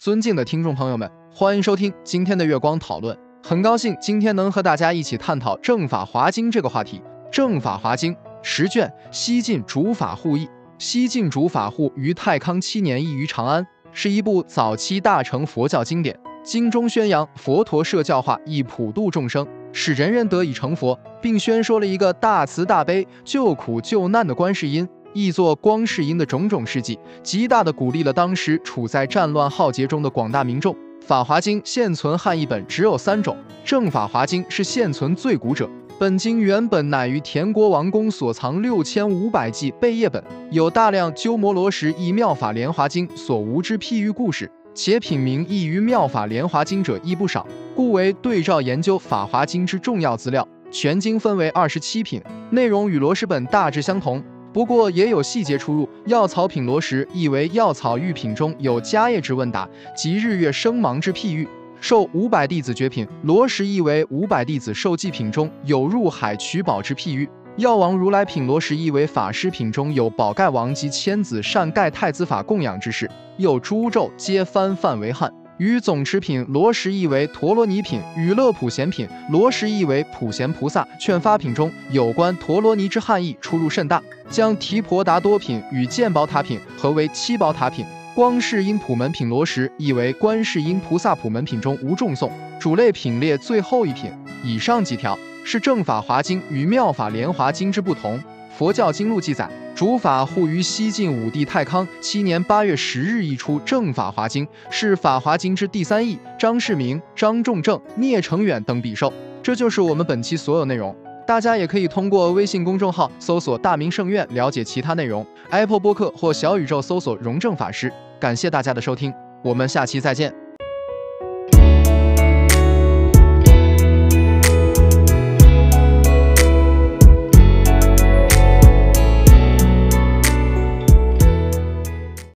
尊敬的听众朋友们，欢迎收听今天的月光讨论。很高兴今天能和大家一起探讨《正法华经》这个话题。《正法华经》十卷，西晋主法护译。西晋主法护于太康七年译于长安，是一部早期大乘佛教经典。经中宣扬佛陀摄教化，以普度众生，使人人得以成佛，并宣说了一个大慈大悲、救苦救难的观世音。译作光世音的种种事迹，极大地鼓励了当时处在战乱浩劫中的广大民众。《法华经》现存汉译本只有三种，《正法华经》是现存最古者。本经原本乃于田国王宫所藏六千五百记贝叶本，有大量鸠摩罗什译《妙法莲华经》所无之譬喻故事，且品名异于《妙法莲华经》者亦不少，故为对照研究《法华经》之重要资料。全经分为二十七品，内容与罗什本大致相同。不过也有细节出入。药草品罗石意为药草玉品中有迦叶之问答及日月生芒之譬喻。受五百弟子绝品罗石意为五百弟子受祭品中有入海取宝之譬喻。药王如来品罗石意为法师品中有宝盖王及千子善盖太子法供养之事。有诸咒皆翻范为汉。与总持品罗什译为陀罗尼品，与乐普贤品罗什译为普贤菩萨劝发品中有关陀罗尼之汉译出入甚大，将提婆达多品与见宝塔品合为七宝塔品。光世音普门品罗什译为观世音菩萨普门品中无众颂，主类品列最后一品。以上几条是正法华经与妙法莲华经之不同。佛教经录记载。主法护于西晋武帝太康七年八月十日译出《正法华经》，是《法华经》之第三译。张世明、张仲正、聂成远等笔受。这就是我们本期所有内容。大家也可以通过微信公众号搜索“大明圣院”了解其他内容。Apple 播客或小宇宙搜索“荣正法师”。感谢大家的收听，我们下期再见。